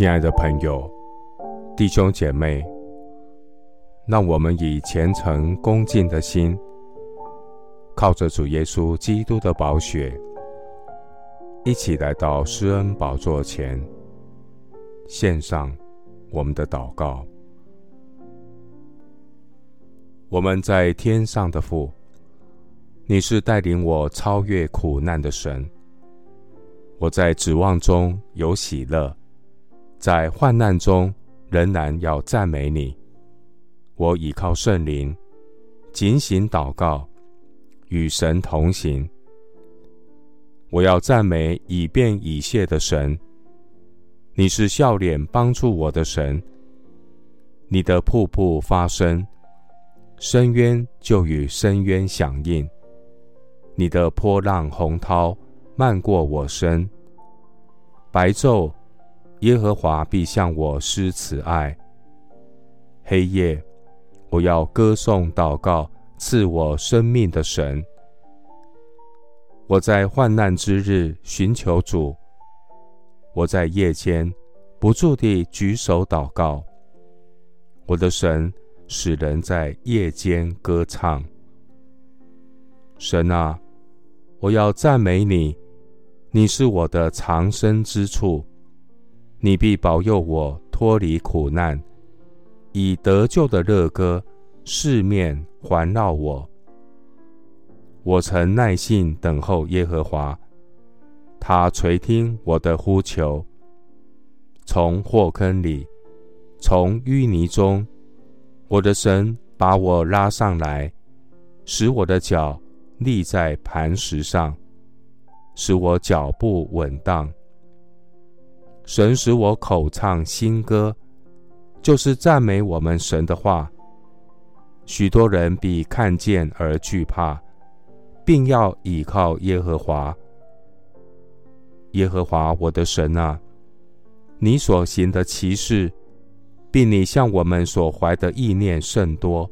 亲爱的朋友、弟兄姐妹，让我们以虔诚恭敬的心，靠着主耶稣基督的宝血，一起来到施恩宝座前，献上我们的祷告。我们在天上的父，你是带领我超越苦难的神，我在指望中有喜乐。在患难中，仍然要赞美你。我倚靠圣灵，警醒祷告，与神同行。我要赞美以便以谢的神。你是笑脸帮助我的神。你的瀑布发声，深渊就与深渊响应。你的波浪洪涛漫过我身，白昼。耶和华必向我施慈爱。黑夜，我要歌颂祷告赐我生命的神。我在患难之日寻求主，我在夜间不住地举手祷告。我的神使人在夜间歌唱。神啊，我要赞美你，你是我的藏身之处。你必保佑我脱离苦难，以得救的乐歌四面环绕我。我曾耐心等候耶和华，他垂听我的呼求。从祸坑里，从淤泥中，我的神把我拉上来，使我的脚立在磐石上，使我脚步稳当。神使我口唱新歌，就是赞美我们神的话。许多人必看见而惧怕，并要倚靠耶和华。耶和华我的神啊，你所行的奇事，并你向我们所怀的意念甚多，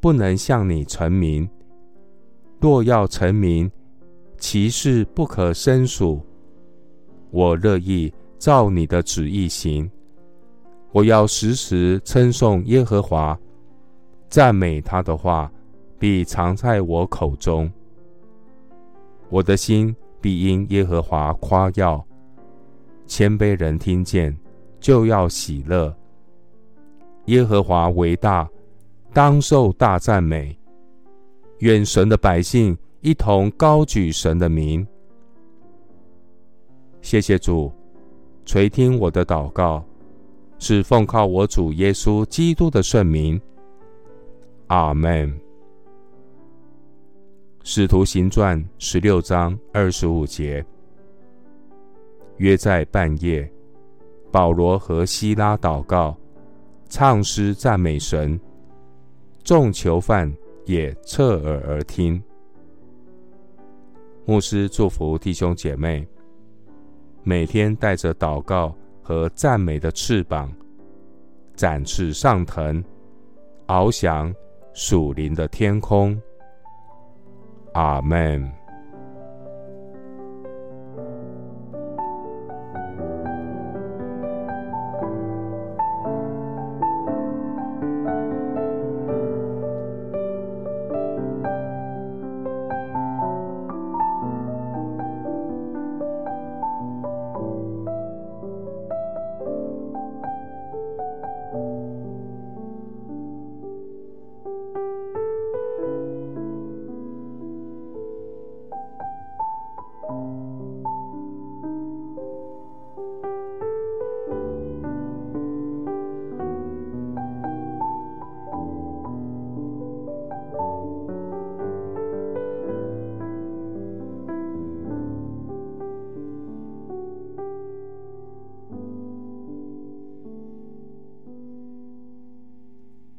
不能向你陈明。若要陈明，其事不可胜数。我乐意。照你的旨意行，我要时时称颂耶和华，赞美他的话必常在我口中。我的心必因耶和华夸耀，谦卑人听见就要喜乐。耶和华为大，当受大赞美。愿神的百姓一同高举神的名。谢谢主。垂听我的祷告，是奉靠我主耶稣基督的圣名。阿门。使徒行传十六章二十五节，约在半夜，保罗和西拉祷告，唱诗赞美神，众囚犯也侧耳而听。牧师祝福弟兄姐妹。每天带着祷告和赞美的翅膀，展翅上腾，翱翔属灵的天空。阿门。